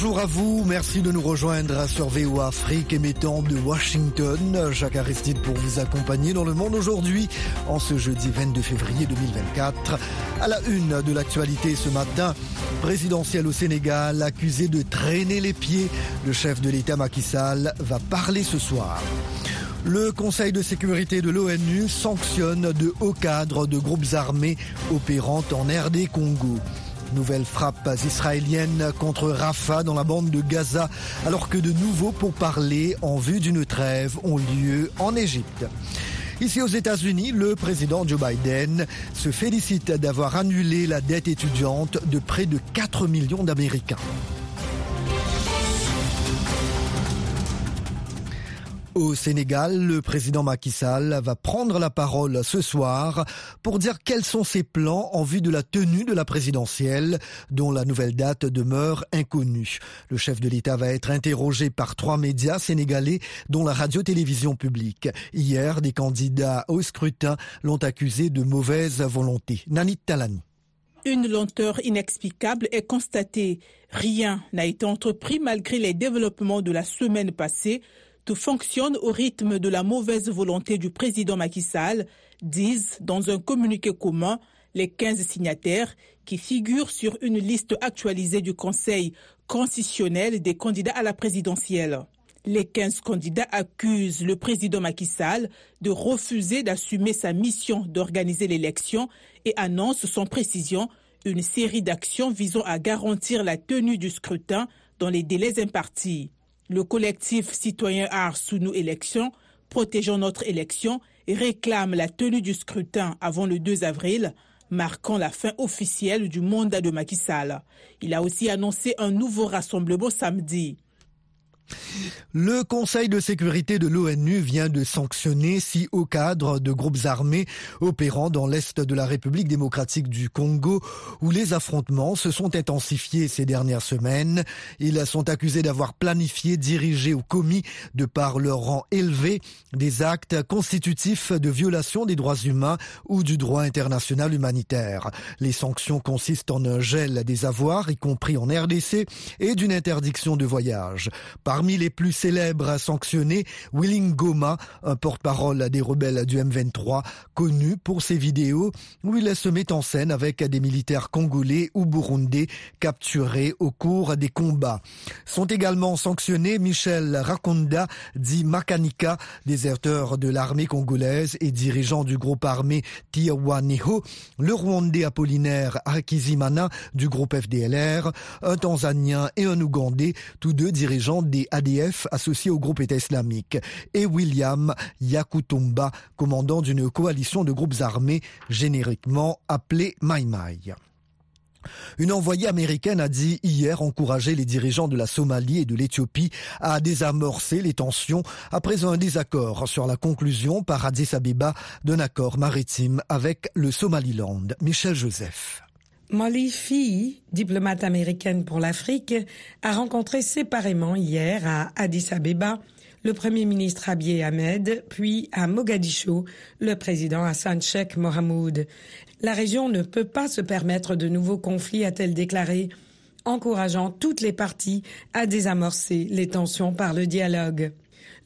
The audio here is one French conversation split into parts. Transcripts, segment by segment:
Bonjour à vous, merci de nous rejoindre sur VO Afrique émettant de Washington. Jacques Aristide pour vous accompagner dans le monde aujourd'hui en ce jeudi 22 février 2024. À la une de l'actualité ce matin, présidentiel au Sénégal accusé de traîner les pieds. Le chef de l'État Macky Sall va parler ce soir. Le Conseil de sécurité de l'ONU sanctionne de hauts cadres de groupes armés opérant en RD Congo. Nouvelles frappes israéliennes contre Rafah dans la bande de Gaza, alors que de nouveaux pourparlers en vue d'une trêve ont lieu en Égypte. Ici aux États-Unis, le président Joe Biden se félicite d'avoir annulé la dette étudiante de près de 4 millions d'Américains. Au Sénégal, le président Macky Sall va prendre la parole ce soir pour dire quels sont ses plans en vue de la tenue de la présidentielle, dont la nouvelle date demeure inconnue. Le chef de l'État va être interrogé par trois médias sénégalais, dont la radio-télévision publique. Hier, des candidats au scrutin l'ont accusé de mauvaise volonté. Nanit Talani. Une lenteur inexplicable est constatée. Rien n'a été entrepris malgré les développements de la semaine passée fonctionne au rythme de la mauvaise volonté du président Macky Sall, disent dans un communiqué commun les 15 signataires qui figurent sur une liste actualisée du Conseil constitutionnel des candidats à la présidentielle. Les 15 candidats accusent le président Macky Sall de refuser d'assumer sa mission d'organiser l'élection et annoncent sans précision une série d'actions visant à garantir la tenue du scrutin dans les délais impartis. Le collectif citoyen Art sous nos élections, protégeant notre élection, réclame la tenue du scrutin avant le 2 avril, marquant la fin officielle du mandat de Macky Sall. Il a aussi annoncé un nouveau rassemblement samedi. Le Conseil de sécurité de l'ONU vient de sanctionner six hauts cadres de groupes armés opérant dans l'Est de la République démocratique du Congo où les affrontements se sont intensifiés ces dernières semaines. Ils sont accusés d'avoir planifié, dirigé ou commis, de par leur rang élevé, des actes constitutifs de violation des droits humains ou du droit international humanitaire. Les sanctions consistent en un gel des avoirs, y compris en RDC, et d'une interdiction de voyage. Parmi les plus célèbres sanctionnés, Willing Goma, un porte-parole des rebelles du M23, connu pour ses vidéos où il se met en scène avec des militaires congolais ou burundais capturés au cours des combats. Sont également sanctionnés Michel Rakonda, dit Makanika, déserteur de l'armée congolaise et dirigeant du groupe armé Tiawaneho, le Rwandais Apollinaire Akizimana du groupe FDLR, un Tanzanien et un Ougandais, tous deux dirigeants des ADF associé au groupe État islamique, et William Yakutumba, commandant d'une coalition de groupes armés génériquement appelée Maïmaï. Une envoyée américaine a dit hier encourager les dirigeants de la Somalie et de l'Éthiopie à désamorcer les tensions après un désaccord sur la conclusion par Addis Abeba d'un accord maritime avec le Somaliland. Michel Joseph. Molly Fee, diplomate américaine pour l'Afrique, a rencontré séparément hier à Addis Abeba le Premier ministre Abiy Ahmed, puis à Mogadiscio le président Hassan Sheikh Mohamoud. La région ne peut pas se permettre de nouveaux conflits, a-t-elle déclaré, encourageant toutes les parties à désamorcer les tensions par le dialogue.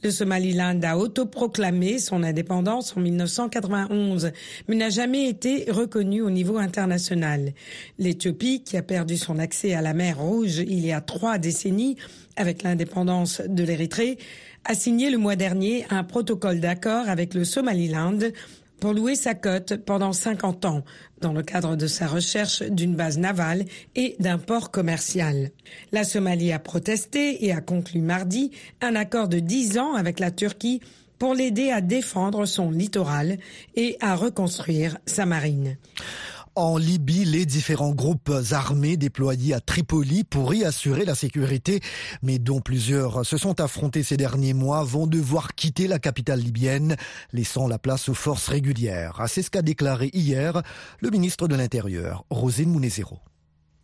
Le Somaliland a autoproclamé son indépendance en 1991, mais n'a jamais été reconnu au niveau international. L'Éthiopie, qui a perdu son accès à la mer Rouge il y a trois décennies avec l'indépendance de l'Érythrée, a signé le mois dernier un protocole d'accord avec le Somaliland pour louer sa côte pendant 50 ans dans le cadre de sa recherche d'une base navale et d'un port commercial. La Somalie a protesté et a conclu mardi un accord de 10 ans avec la Turquie pour l'aider à défendre son littoral et à reconstruire sa marine. En Libye, les différents groupes armés déployés à Tripoli pour y assurer la sécurité, mais dont plusieurs se sont affrontés ces derniers mois, vont devoir quitter la capitale libyenne, laissant la place aux forces régulières. C'est ce qu'a déclaré hier le ministre de l'Intérieur, Rosine Mounezero.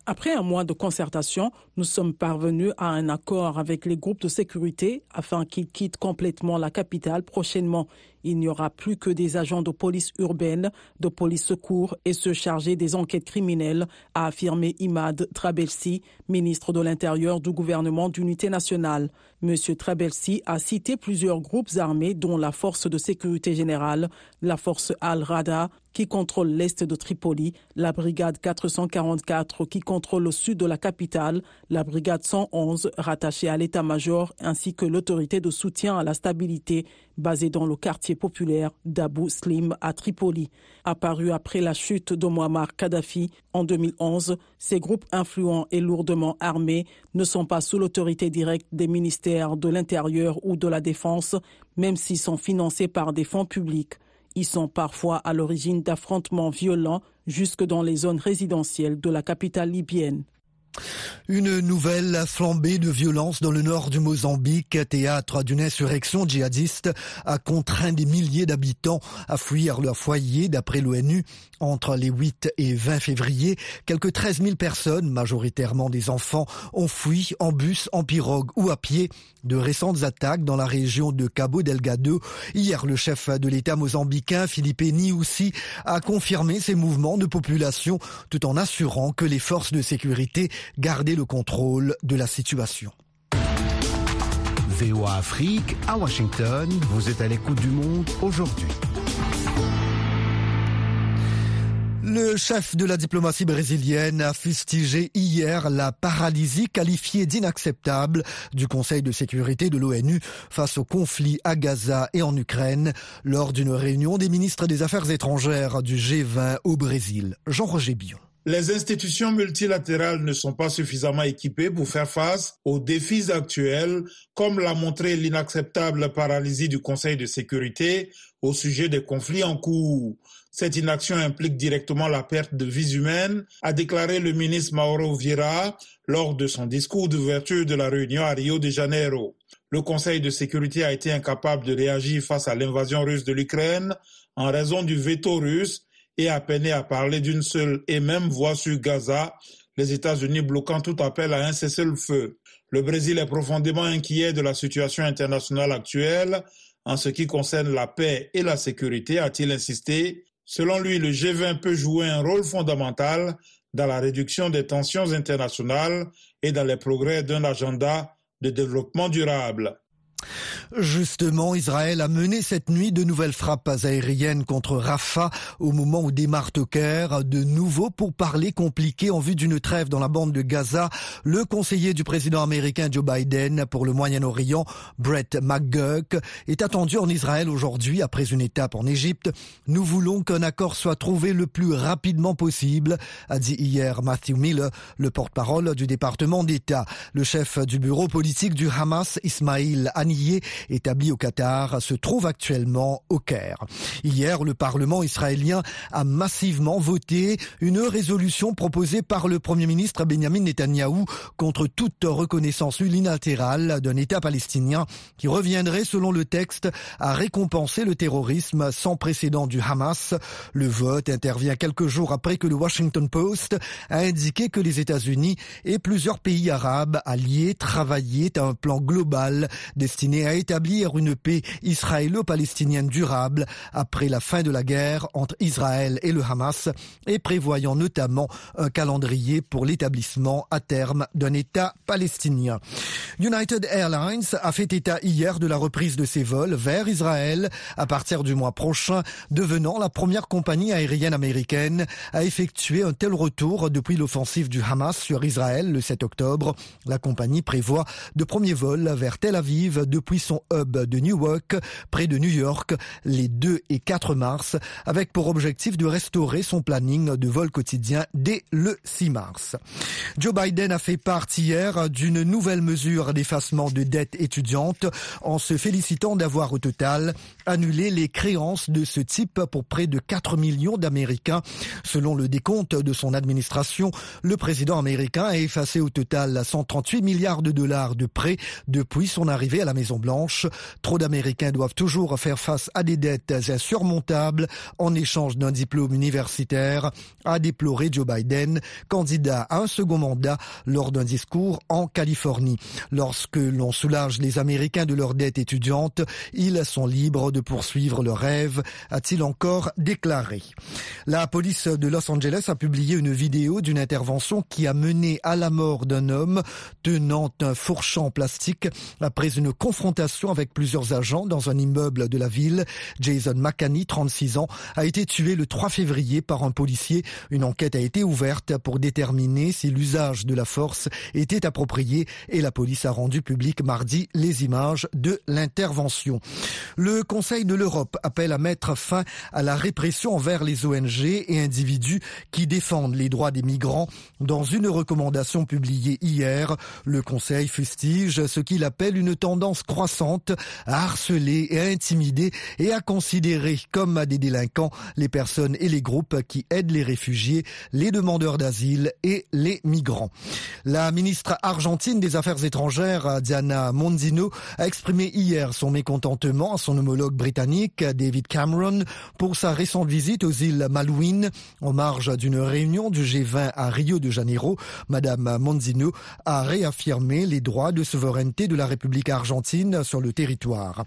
Après un mois de concertation, nous sommes parvenus à un accord avec les groupes de sécurité afin qu'ils quittent complètement la capitale prochainement. Il n'y aura plus que des agents de police urbaine, de police secours et se charger des enquêtes criminelles, a affirmé Imad Trabelsi, ministre de l'Intérieur du gouvernement d'unité nationale. Monsieur Trabelsi a cité plusieurs groupes armés dont la Force de sécurité générale, la Force Al-Rada, qui contrôle l'est de Tripoli, la brigade 444 qui contrôle le sud de la capitale, la brigade 111 rattachée à l'état-major ainsi que l'autorité de soutien à la stabilité basée dans le quartier populaire d'Abu Slim à Tripoli. Apparu après la chute de Muammar Kadhafi en 2011, ces groupes influents et lourdement armés ne sont pas sous l'autorité directe des ministères de l'Intérieur ou de la Défense, même s'ils sont financés par des fonds publics. Ils sont parfois à l'origine d'affrontements violents jusque dans les zones résidentielles de la capitale libyenne. Une nouvelle flambée de violence dans le nord du Mozambique, théâtre d'une insurrection djihadiste, a contraint des milliers d'habitants à fuir leur foyer d'après l'ONU. Entre les 8 et 20 février, quelques 13 000 personnes, majoritairement des enfants, ont fui en bus, en pirogue ou à pied de récentes attaques dans la région de Cabo Delgado. Hier, le chef de l'État mozambicain, Philippe Niusi, a confirmé ces mouvements de population tout en assurant que les forces de sécurité gardaient le contrôle de la situation. VOA Afrique, à Washington, vous êtes à l'écoute du monde aujourd'hui. Le chef de la diplomatie brésilienne a fustigé hier la paralysie qualifiée d'inacceptable du Conseil de sécurité de l'ONU face au conflit à Gaza et en Ukraine lors d'une réunion des ministres des Affaires étrangères du G20 au Brésil. Jean-Roger Bion. Les institutions multilatérales ne sont pas suffisamment équipées pour faire face aux défis actuels, comme l'a montré l'inacceptable paralysie du Conseil de sécurité au sujet des conflits en cours. Cette inaction implique directement la perte de vies humaines, a déclaré le ministre Mauro Vieira lors de son discours d'ouverture de la réunion à Rio de Janeiro. Le Conseil de sécurité a été incapable de réagir face à l'invasion russe de l'Ukraine en raison du veto russe et a peiné à parler d'une seule et même voix sur Gaza, les États-Unis bloquant tout appel à un cessez-le-feu. Le Brésil est profondément inquiet de la situation internationale actuelle en ce qui concerne la paix et la sécurité, a-t-il insisté, Selon lui, le G20 peut jouer un rôle fondamental dans la réduction des tensions internationales et dans les progrès d'un agenda de développement durable. Justement, Israël a mené cette nuit de nouvelles frappes aériennes contre Rafah au moment où démarre au de nouveau pour parler compliqué en vue d'une trêve dans la bande de Gaza. Le conseiller du président américain Joe Biden pour le Moyen-Orient, Brett McGurk, est attendu en Israël aujourd'hui après une étape en Égypte. Nous voulons qu'un accord soit trouvé le plus rapidement possible, a dit hier Matthew Miller, le porte-parole du département d'État. Le chef du bureau politique du Hamas, Ismail Haniyeh, établi au Qatar, se trouve actuellement au Caire. Hier, le Parlement israélien a massivement voté une résolution proposée par le Premier ministre Benjamin Netanyahou contre toute reconnaissance unilatérale d'un État palestinien qui reviendrait, selon le texte, à récompenser le terrorisme sans précédent du Hamas. Le vote intervient quelques jours après que le Washington Post a indiqué que les États-Unis et plusieurs pays arabes alliés travaillaient à un plan global destiné à établir une paix israélo-palestinienne durable après la fin de la guerre entre Israël et le Hamas et prévoyant notamment un calendrier pour l'établissement à terme d'un État palestinien. United Airlines a fait état hier de la reprise de ses vols vers Israël à partir du mois prochain, devenant la première compagnie aérienne américaine à effectuer un tel retour depuis l'offensive du Hamas sur Israël le 7 octobre. La compagnie prévoit de premiers vols vers Tel Aviv depuis son hub de Newark, près de New York, les 2 et 4 mars, avec pour objectif de restaurer son planning de vol quotidien dès le 6 mars. Joe Biden a fait part hier d'une nouvelle mesure d'effacement de dettes étudiantes en se félicitant d'avoir au total annulé les créances de ce type pour près de 4 millions d'Américains. Selon le décompte de son administration, le président américain a effacé au total 138 milliards de dollars de prêts depuis son arrivée à la Maison-Blanche. Trop d'Américains doivent toujours faire face à des dettes insurmontables en échange d'un diplôme universitaire, a déploré Joe Biden, candidat à un second mandat lors d'un discours en Californie. Lorsque l'on soulage les Américains de leurs dettes étudiantes, ils sont libres de poursuivre leurs rêves, a-t-il encore déclaré. La police de Los Angeles a publié une vidéo d'une intervention qui a mené à la mort d'un homme tenant un fourchant en plastique après une confrontation avec plusieurs agents dans un immeuble de la ville. Jason McCanny, 36 ans, a été tué le 3 février par un policier. Une enquête a été ouverte pour déterminer si l'usage de la force était approprié et la police a rendu public mardi les images de l'intervention. Le Conseil de l'Europe appelle à mettre fin à la répression envers les ONG et individus qui défendent les droits des migrants. Dans une recommandation publiée hier, le Conseil fustige ce qu'il appelle une tendance croissante à harceler et à intimider et à considérer comme des délinquants les personnes et les groupes qui aident les réfugiés, les demandeurs d'asile et les migrants. La ministre argentine des Affaires étrangères, Diana Mondino, a exprimé hier son mécontentement à son homologue britannique, David Cameron, pour sa récente visite aux îles Malouines en marge d'une réunion du G20 à Rio de Janeiro. Madame Mondino a réaffirmé les droits de souveraineté de la République argentine sur le territoire.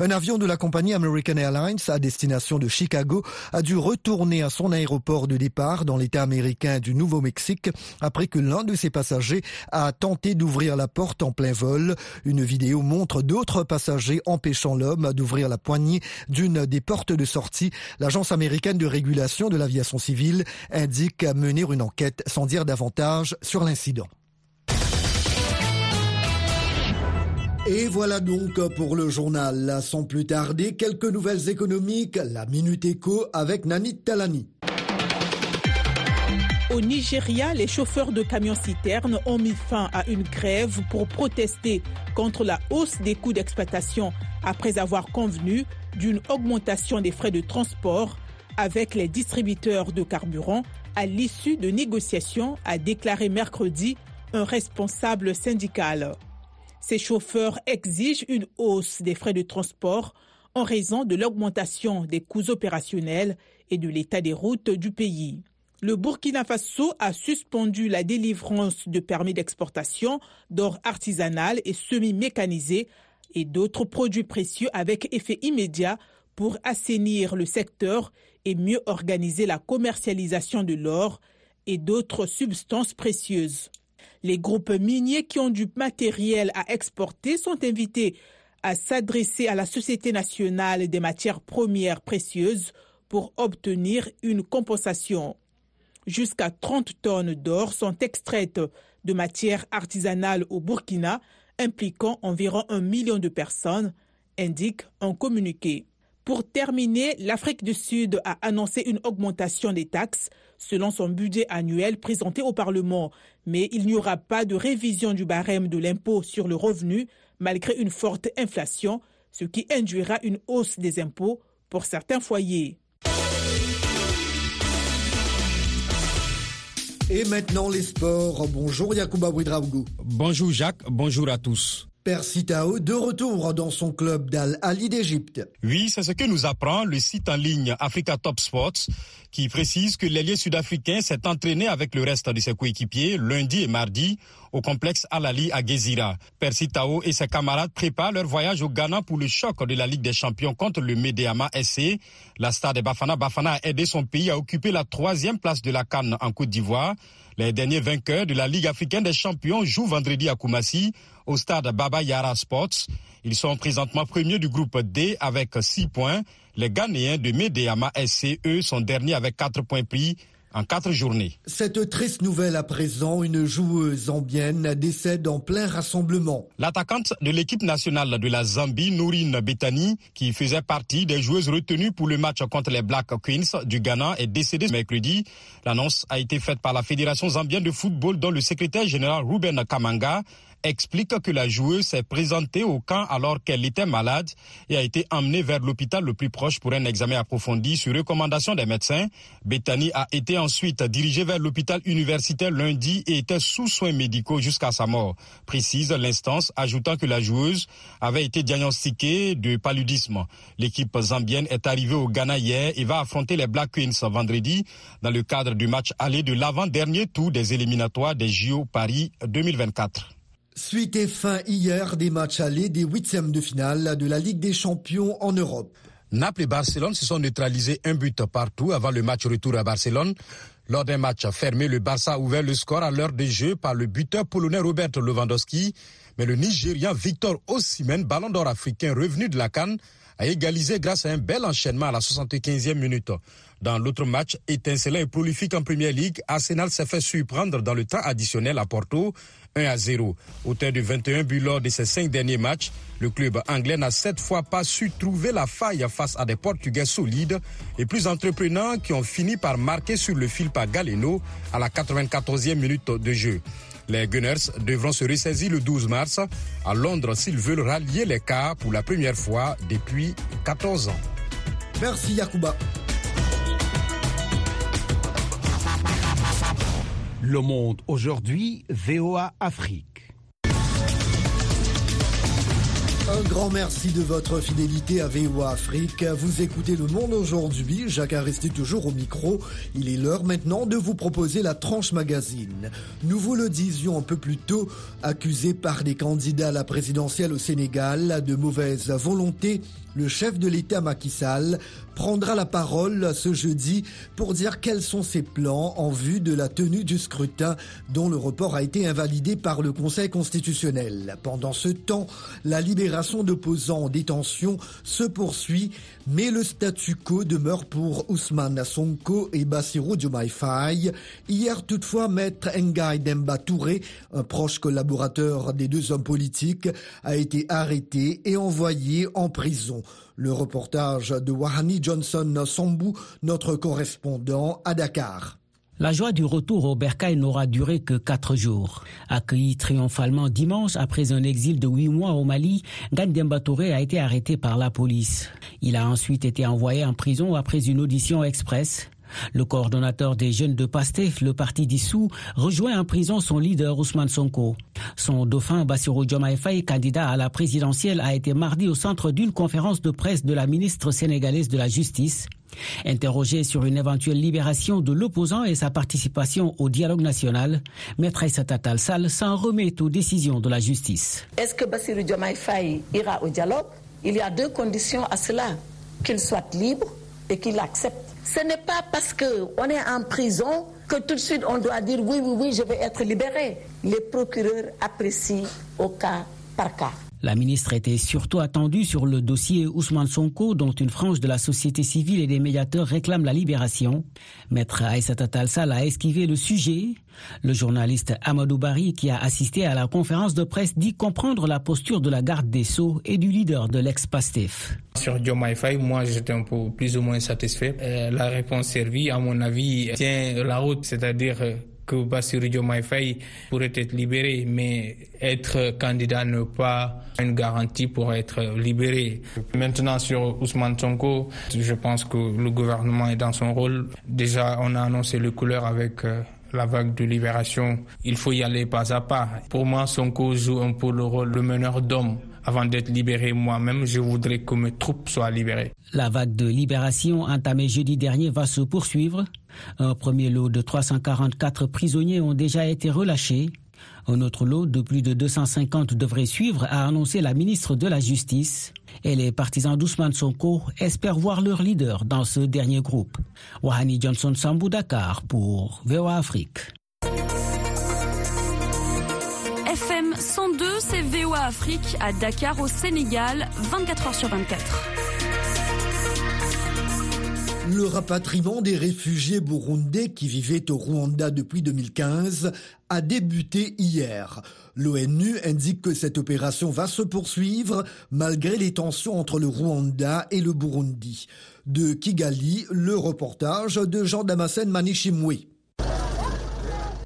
Un avion de la compagnie American Airlines à destination de Chicago a dû retourner à son aéroport de départ dans l'État américain du Nouveau-Mexique après que l'un de ses passagers a tenté d'ouvrir la porte en plein vol. Une vidéo montre d'autres passagers empêchant l'homme d'ouvrir la poignée d'une des portes de sortie. L'agence américaine de régulation de l'aviation civile indique mener une enquête sans dire davantage sur l'incident. Et voilà donc pour le journal. Sans plus tarder, quelques nouvelles économiques, la Minute Éco avec Nanit Talani. Au Nigeria, les chauffeurs de camions-citernes ont mis fin à une grève pour protester contre la hausse des coûts d'exploitation après avoir convenu d'une augmentation des frais de transport avec les distributeurs de carburant à l'issue de négociations, a déclaré mercredi un responsable syndical. Ces chauffeurs exigent une hausse des frais de transport en raison de l'augmentation des coûts opérationnels et de l'état des routes du pays. Le Burkina Faso a suspendu la délivrance de permis d'exportation d'or artisanal et semi-mécanisé et d'autres produits précieux avec effet immédiat pour assainir le secteur et mieux organiser la commercialisation de l'or et d'autres substances précieuses. Les groupes miniers qui ont du matériel à exporter sont invités à s'adresser à la Société nationale des matières premières précieuses pour obtenir une compensation. Jusqu'à 30 tonnes d'or sont extraites de matières artisanales au Burkina, impliquant environ un million de personnes, indique un communiqué. Pour terminer, l'Afrique du Sud a annoncé une augmentation des taxes selon son budget annuel présenté au Parlement, mais il n'y aura pas de révision du barème de l'impôt sur le revenu malgré une forte inflation, ce qui induira une hausse des impôts pour certains foyers. Et maintenant les sports. Bonjour Yacouba Ouidraougou. Bonjour Jacques, bonjour à tous. Persitao de retour dans son club d'Al-Ali d'Égypte. Oui, c'est ce que nous apprend le site en ligne Africa Top Sports qui précise que l'ailier sud-africain s'est entraîné avec le reste de ses coéquipiers lundi et mardi au complexe Al-Ali à Gezira. Persitao et ses camarades préparent leur voyage au Ghana pour le choc de la Ligue des Champions contre le Medeama SC. La star de Bafana Bafana a aidé son pays à occuper la troisième place de la Cannes en Côte d'Ivoire. Les derniers vainqueurs de la Ligue africaine des champions jouent vendredi à Koumassi au stade Baba Yara Sports. Ils sont présentement premiers du groupe D avec 6 points. Les Ghanéens de Medeama SC, eux, sont derniers avec 4 points pris en quatre journées. Cette triste nouvelle à présent, une joueuse zambienne décède en plein rassemblement. L'attaquante de l'équipe nationale de la Zambie, Nourine Betani, qui faisait partie des joueuses retenues pour le match contre les Black Queens du Ghana, est décédée mercredi. L'annonce a été faite par la Fédération zambienne de football dont le secrétaire général Ruben Kamanga explique que la joueuse s'est présentée au camp alors qu'elle était malade et a été emmenée vers l'hôpital le plus proche pour un examen approfondi sur recommandation des médecins. Bethany a été ensuite dirigée vers l'hôpital universitaire lundi et était sous soins médicaux jusqu'à sa mort, précise l'instance, ajoutant que la joueuse avait été diagnostiquée de paludisme. L'équipe zambienne est arrivée au Ghana hier et va affronter les Black Queens vendredi dans le cadre du match aller de l'avant-dernier tour des éliminatoires des JO Paris 2024. Suite et fin hier des matchs allés des huitièmes de finale de la Ligue des champions en Europe. Naples et Barcelone se sont neutralisés un but partout avant le match retour à Barcelone. Lors d'un match fermé, le Barça a ouvert le score à l'heure de jeu par le buteur polonais Robert Lewandowski. Mais le Nigérian Victor Osimhen, ballon d'or africain revenu de la Cannes, a égalisé grâce à un bel enchaînement à la 75e minute. Dans l'autre match, étincelant et prolifique en Première Ligue, Arsenal s'est fait surprendre dans le temps additionnel à Porto, 1 à 0. Auteur de 21 buts lors de ses cinq derniers matchs, le club anglais n'a cette fois pas su trouver la faille face à des Portugais solides et plus entreprenants qui ont fini par marquer sur le fil par Galeno à la 94e minute de jeu. Les Gunners devront se ressaisir le 12 mars à Londres s'ils veulent rallier les cas pour la première fois depuis 14 ans. Merci Yakuba. Le Monde aujourd'hui, VOA Afrique. Un grand merci de votre fidélité à VOA Afrique. Vous écoutez Le Monde aujourd'hui. Jacques a resté toujours au micro. Il est l'heure maintenant de vous proposer la tranche magazine. Nous vous le disions un peu plus tôt, accusé par des candidats à la présidentielle au Sénégal de mauvaise volonté, le chef de l'État Macky Sall prendra la parole ce jeudi pour dire quels sont ses plans en vue de la tenue du scrutin dont le report a été invalidé par le Conseil constitutionnel. Pendant ce temps, la libération d'opposants en détention se poursuit, mais le statu quo demeure pour Ousmane Sonko et Bassirou Diomaye. Hier toutefois, maître Ngaï Demba Touré, un proche collaborateur des deux hommes politiques, a été arrêté et envoyé en prison. Le reportage de Wahani Johnson Sambou, notre correspondant à Dakar. La joie du retour au Bercail n'aura duré que quatre jours. Accueilli triomphalement dimanche après un exil de huit mois au Mali, Gandemba Touré a été arrêté par la police. Il a ensuite été envoyé en prison après une audition express. Le coordonnateur des jeunes de PASTEF, le parti dissous, rejoint en prison son leader Ousmane Sonko. Son dauphin Bassirou Diomaye candidat à la présidentielle, a été mardi au centre d'une conférence de presse de la ministre sénégalaise de la Justice. Interrogé sur une éventuelle libération de l'opposant et sa participation au dialogue national, Maître Aïssata Sall s'en remet aux décisions de la justice. Est-ce que Bassirou Diomaye ira au dialogue? Il y a deux conditions à cela. Qu'il soit libre et qu'il accepte ce n'est pas parce qu'on est en prison que tout de suite on doit dire oui, oui, oui, je vais être libéré. Les procureurs apprécient au cas par cas. La ministre était surtout attendue sur le dossier Ousmane Sonko, dont une frange de la société civile et des médiateurs réclament la libération. Maître Aïssata Talsal a esquivé le sujet. Le journaliste Amadou Bari, qui a assisté à la conférence de presse, dit comprendre la posture de la garde des Sceaux et du leader de l'ex-PASTEF. Sur Diomaye Faye, moi j'étais un peu plus ou moins satisfait. Euh, la réponse servie, à mon avis, tient la route, c'est-à-dire que Bassirou Diomaye Faye pourrait être libéré, mais être candidat n'est pas une garantie pour être libéré. Maintenant sur Ousmane Sonko, je pense que le gouvernement est dans son rôle. Déjà, on a annoncé les couleurs avec euh, la vague de libération. Il faut y aller pas à pas. Pour moi, Sonko joue un peu le rôle de meneur d'homme. Avant d'être libéré moi-même, je voudrais que mes troupes soient libérées. La vague de libération entamée jeudi dernier va se poursuivre. Un premier lot de 344 prisonniers ont déjà été relâchés. Un autre lot de plus de 250 devrait suivre, a annoncé la ministre de la Justice. Et les partisans d'Ousmane Sonko espèrent voir leur leader dans ce dernier groupe. Wahani Johnson Sambou Dakar pour VOA Afrique. FM 102, c'est VOA Afrique à Dakar au Sénégal, 24 h sur 24. Le rapatriement des réfugiés burundais qui vivaient au Rwanda depuis 2015 a débuté hier. L'ONU indique que cette opération va se poursuivre malgré les tensions entre le Rwanda et le Burundi. De Kigali, le reportage de Jean Damascène Manichimwe.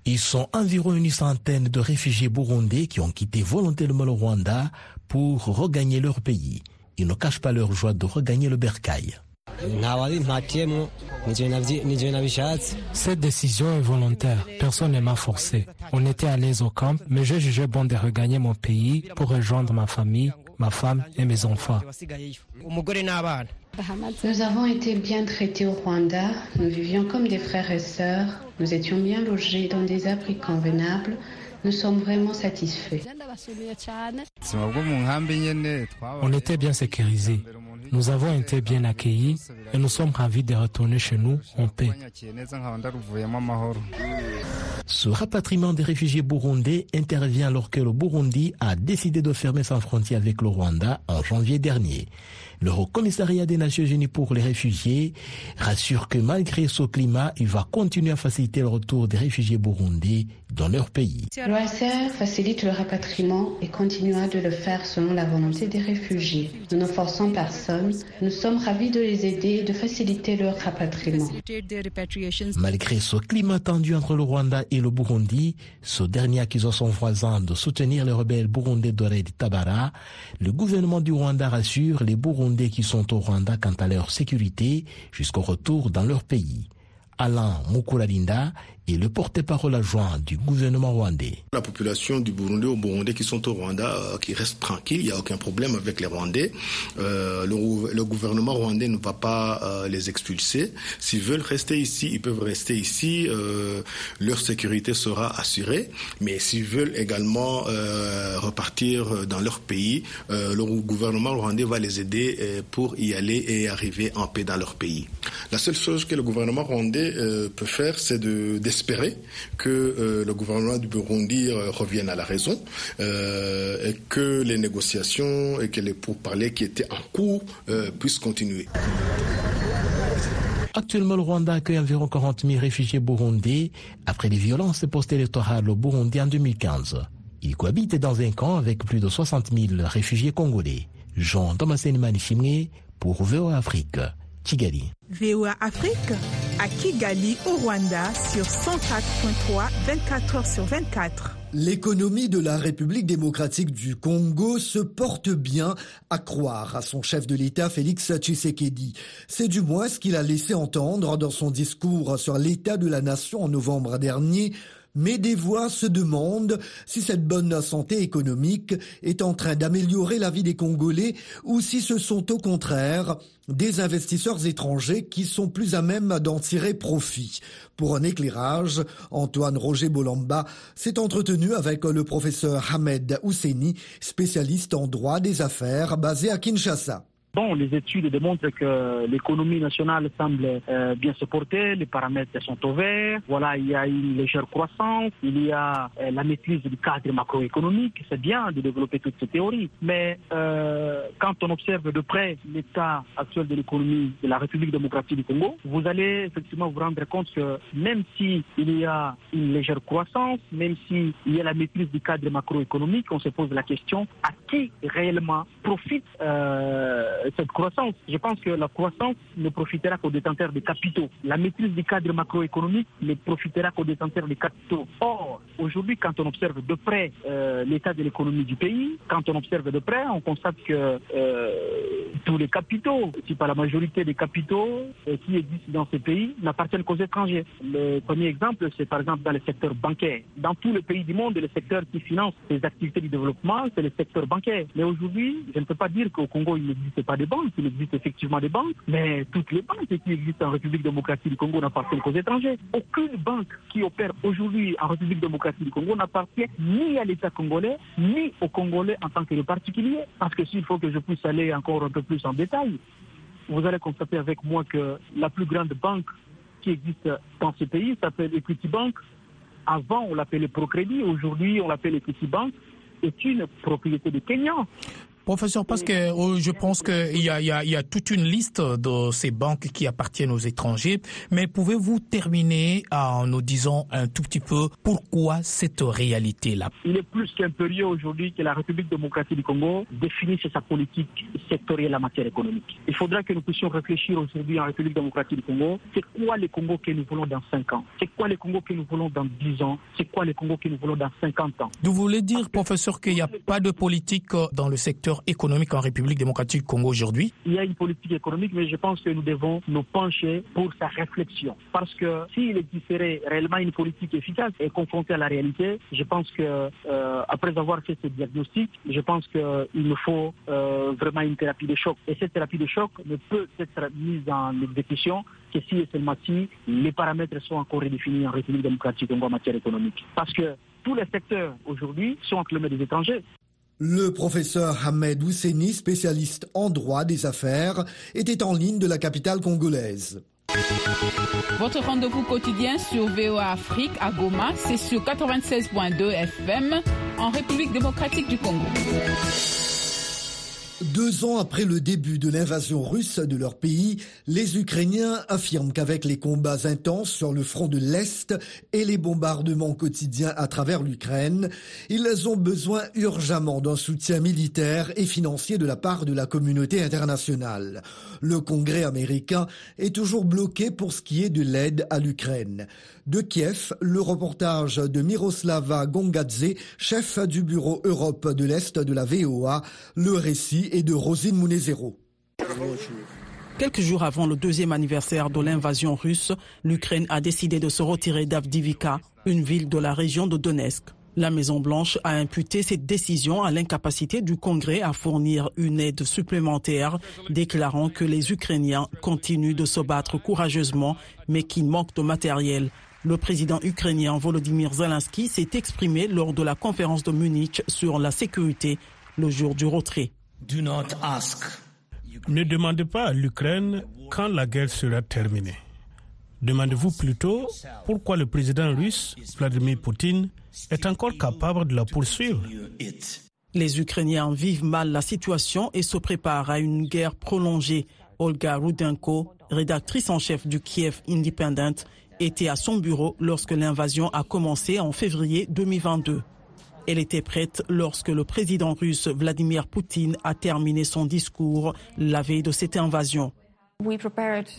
Ils sont environ une centaine de réfugiés burundais qui ont quitté volontairement le Rwanda pour regagner leur pays. Ils ne cachent pas leur joie de regagner le bercail. Cette décision est volontaire. Personne ne m'a forcé. On était à l'aise au camp, mais j'ai jugé bon de regagner mon pays pour rejoindre ma famille, ma femme et mes enfants. Nous avons été bien traités au Rwanda. Nous vivions comme des frères et sœurs. Nous étions bien logés dans des abris convenables. Nous sommes vraiment satisfaits. On était bien sécurisés. Nous avons été bien accueillis et nous sommes ravis de retourner chez nous en paix. Ce rapatriement des réfugiés burundais intervient alors que le Burundi a décidé de fermer sa frontière avec le Rwanda en janvier dernier. Le Haut Commissariat des Nations Unies pour les réfugiés rassure que malgré ce climat, il va continuer à faciliter le retour des réfugiés burundais dans leur pays. L'OACR facilite le rapatriement et continuera de le faire selon la volonté des réfugiés. Nous ne forçons personne. Nous sommes ravis de les aider et de faciliter leur rapatriement. Malgré ce climat tendu entre le Rwanda et le Burundi, ce dernier accusant son voisin de soutenir les rebelles burundais d'Ored Tabara, le gouvernement du Rwanda rassure les Burundais qui sont au Rwanda quant à leur sécurité jusqu'au retour dans leur pays. Alain Mukuralinda est le porte-parole adjoint du gouvernement rwandais. La population du Burundi aux Burundais qui sont au Rwanda, euh, qui restent tranquilles, il n'y a aucun problème avec les Rwandais. Euh, le, gouvernement rwandais ne va pas euh, les expulser. S'ils veulent rester ici, ils peuvent rester ici. Leur sécurité sera assurée. Mais s'ils veulent également repartir dans leur pays, le gouvernement rwandais va les aider pour y aller et arriver en paix dans leur pays. La seule chose que le gouvernement rwandais peut faire, c'est de espérer que euh, le gouvernement du Burundi euh, revienne à la raison euh, et que les négociations et que les pourparlers qui étaient en cours puissent continuer. Actuellement, le Rwanda accueille environ 40 000 réfugiés burundais après les violences post-électorales au Burundi en 2015. Ils cohabitent dans un camp avec plus de 60 000 réfugiés congolais. Jean Thomas Manifimé pour VOA Afrique. Kigali. VOA Afrique à Kigali au Rwanda sur 104.3 24 heures sur 24. L'économie de la République démocratique du Congo se porte bien, à croire à son chef de l'État Félix Tshisekedi. C'est du moins ce qu'il a laissé entendre dans son discours sur l'état de la nation en novembre dernier mais des voix se demandent si cette bonne santé économique est en train d'améliorer la vie des Congolais ou si ce sont au contraire des investisseurs étrangers qui sont plus à même d'en tirer profit. Pour un éclairage, Antoine Roger Bolamba s'est entretenu avec le professeur Hamed Housseni, spécialiste en droit des affaires basé à Kinshasa. Bon, les études démontrent que l'économie nationale semble euh, bien se porter, les paramètres sont au vert, voilà, il y a une légère croissance, il y a euh, la maîtrise du cadre macroéconomique, c'est bien de développer toutes ces théories, mais euh, quand on observe de près l'état actuel de l'économie de la République démocratique du Congo, vous allez effectivement vous rendre compte que même s'il y a une légère croissance, même s'il y a la maîtrise du cadre macroéconomique, on se pose la question à qui réellement profite cette croissance. Je pense que la croissance ne profitera qu'aux détenteurs des capitaux. La maîtrise du cadre macroéconomique ne profitera qu'aux détenteurs des capitaux. Or, aujourd'hui, quand on observe de près euh, l'état de l'économie du pays, quand on observe de près, on constate que euh, tous les capitaux, si pas la majorité des capitaux euh, qui existent dans ces pays, n'appartiennent qu'aux étrangers. Le premier exemple, c'est par exemple dans le secteur bancaire. Dans tous les pays du monde, le secteur qui finance les activités du développement, c'est le secteur bancaire. Mais aujourd'hui, je ne peux pas dire qu'au Congo, il n'existe pas de banques, il existe effectivement des banques, mais toutes les banques qui existent en République démocratique du Congo n'appartiennent qu'aux étrangers. Aucune banque qui opère aujourd'hui en République démocratique du Congo n'appartient ni à l'État congolais, ni aux Congolais en tant que particuliers. Parce que s'il faut que je puisse aller encore un peu plus en détail, vous allez constater avec moi que la plus grande banque qui existe dans ce pays s'appelle Equity Bank. Avant, on l'appelait Procrédit, aujourd'hui, on l'appelle Equity Bank. C'est une propriété de Kenya. Professeur, parce que oh, je pense qu'il y a, y, a, y a toute une liste de ces banques qui appartiennent aux étrangers, mais pouvez-vous terminer en nous disant un tout petit peu pourquoi cette réalité-là? Il est plus qu'impérieux aujourd'hui que la République démocratique du Congo définisse sa politique sectorielle en matière économique. Il faudra que nous puissions réfléchir aujourd'hui en République démocratique du Congo, c'est quoi les Congo que nous voulons dans 5 ans? C'est quoi les Congo que nous voulons dans 10 ans? C'est quoi les Congo que nous voulons dans 50 ans? Vous voulez dire, professeur, qu'il n'y a pas de politique dans le secteur économique en République démocratique Congo aujourd'hui Il y a une politique économique, mais je pense que nous devons nous pencher pour sa réflexion. Parce que s'il existerait réellement une politique efficace et confrontée à la réalité, je pense que euh, après avoir fait ce diagnostic, je pense qu'il nous faut euh, vraiment une thérapie de choc. Et cette thérapie de choc ne peut être mise en exécution que si et seulement si les paramètres sont encore redéfinis en République démocratique Congo en matière économique. Parce que tous les secteurs aujourd'hui sont mains des étrangers. Le professeur Ahmed Housseni, spécialiste en droit des affaires, était en ligne de la capitale congolaise. Votre rendez-vous quotidien sur VOA Afrique à Goma, c'est sur 96.2 FM en République démocratique du Congo. Deux ans après le début de l'invasion russe de leur pays, les Ukrainiens affirment qu'avec les combats intenses sur le front de l'Est et les bombardements quotidiens à travers l'Ukraine, ils ont besoin urgemment d'un soutien militaire et financier de la part de la communauté internationale. Le Congrès américain est toujours bloqué pour ce qui est de l'aide à l'Ukraine. De Kiev, le reportage de Miroslava Gongadze, chef du bureau Europe de l'Est de la VOA, le récit est de Rosine Munezero. Quelques jours avant le deuxième anniversaire de l'invasion russe, l'Ukraine a décidé de se retirer d'Avdivika, une ville de la région de Donetsk. La Maison-Blanche a imputé cette décision à l'incapacité du Congrès à fournir une aide supplémentaire, déclarant que les Ukrainiens continuent de se battre courageusement, mais qu'ils manquent de matériel. Le président ukrainien Volodymyr Zelensky s'est exprimé lors de la conférence de Munich sur la sécurité le jour du retrait. Ne demandez pas à l'Ukraine quand la guerre sera terminée. Demandez-vous plutôt pourquoi le président russe, Vladimir Poutine, est encore capable de la poursuivre. Les Ukrainiens vivent mal la situation et se préparent à une guerre prolongée. Olga Rudenko, rédactrice en chef du Kiev Independent, était à son bureau lorsque l'invasion a commencé en février 2022. Elle était prête lorsque le président russe Vladimir Poutine a terminé son discours la veille de cette invasion.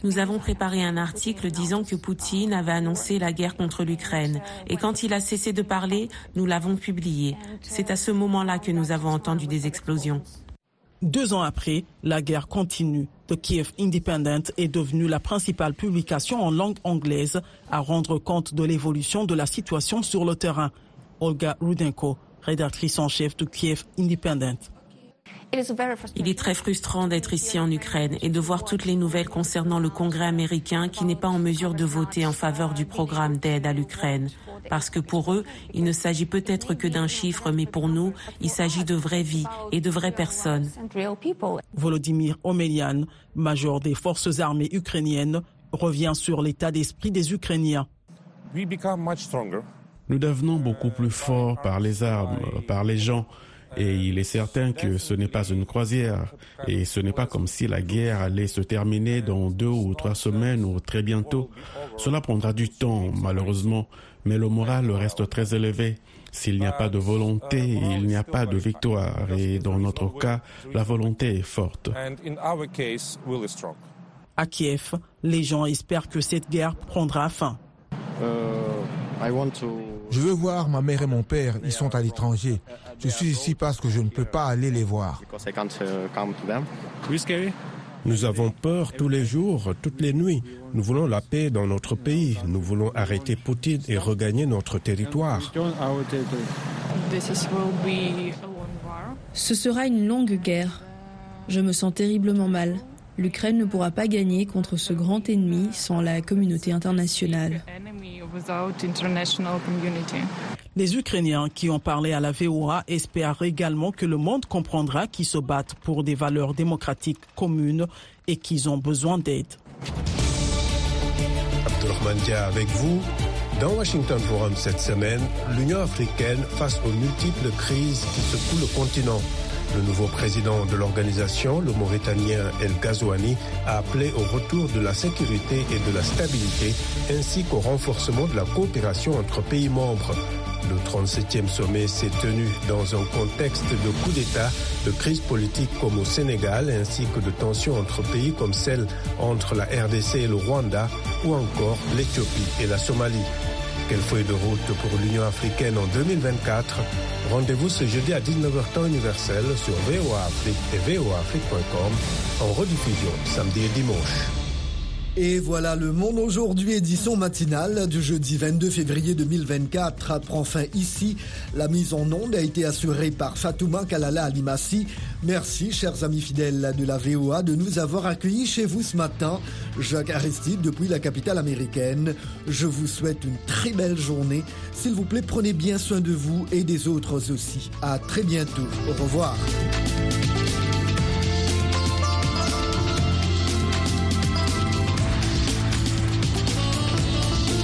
Nous avons préparé un article disant que Poutine avait annoncé la guerre contre l'Ukraine. Et quand il a cessé de parler, nous l'avons publié. C'est à ce moment-là que nous avons entendu des explosions. Deux ans après, la guerre continue. The Kiev Independent est devenue la principale publication en langue anglaise à rendre compte de l'évolution de la situation sur le terrain. Olga Rudenko, rédactrice en chef de Kiev Independent. Il est très frustrant d'être ici en Ukraine et de voir toutes les nouvelles concernant le Congrès américain qui n'est pas en mesure de voter en faveur du programme d'aide à l'Ukraine. Parce que pour eux, il ne s'agit peut-être que d'un chiffre, mais pour nous, il s'agit de vraies vies et de vraies personnes. Volodymyr Omelian, major des forces armées ukrainiennes, revient sur l'état d'esprit des Ukrainiens. Nous devenons beaucoup plus forts par les armes, par les gens. Et il est certain que ce n'est pas une croisière. Et ce n'est pas comme si la guerre allait se terminer dans deux ou trois semaines ou très bientôt. Cela prendra du temps, malheureusement, mais le moral reste très élevé. S'il n'y a pas de volonté, il n'y a pas de victoire. Et dans notre cas, la volonté est forte. À Kiev, les gens espèrent que cette guerre prendra fin. Je veux voir ma mère et mon père, ils sont à l'étranger. Je suis ici parce que je ne peux pas aller les voir. Nous avons peur tous les jours, toutes les nuits. Nous voulons la paix dans notre pays. Nous voulons arrêter Poutine et regagner notre territoire. Ce sera une longue guerre. Je me sens terriblement mal. L'Ukraine ne pourra pas gagner contre ce grand ennemi sans la communauté internationale. Les Ukrainiens qui ont parlé à la VOA espèrent également que le monde comprendra qu'ils se battent pour des valeurs démocratiques communes et qu'ils ont besoin d'aide. Abdulrahman Dia avec vous. Dans Washington Forum cette semaine, l'Union africaine face aux multiples crises qui secouent le continent. Le nouveau président de l'organisation, le Mauritanien El Ghazouani, a appelé au retour de la sécurité et de la stabilité, ainsi qu'au renforcement de la coopération entre pays membres. Le 37e sommet s'est tenu dans un contexte de coup d'État, de crise politique comme au Sénégal, ainsi que de tensions entre pays comme celle entre la RDC et le Rwanda, ou encore l'Éthiopie et la Somalie. Quelle feuille de route pour l'Union africaine en 2024 Rendez-vous ce jeudi à 19h temps universel sur VOA Afrique et voaafrique.com en rediffusion samedi et dimanche. Et voilà, le monde aujourd'hui, édition matinale du jeudi 22 février 2024 prend fin ici. La mise en onde a été assurée par Fatouma Kalala Alimassi. Merci, chers amis fidèles de la VOA, de nous avoir accueillis chez vous ce matin. Jacques Aristide, depuis la capitale américaine. Je vous souhaite une très belle journée. S'il vous plaît, prenez bien soin de vous et des autres aussi. À très bientôt. Au revoir.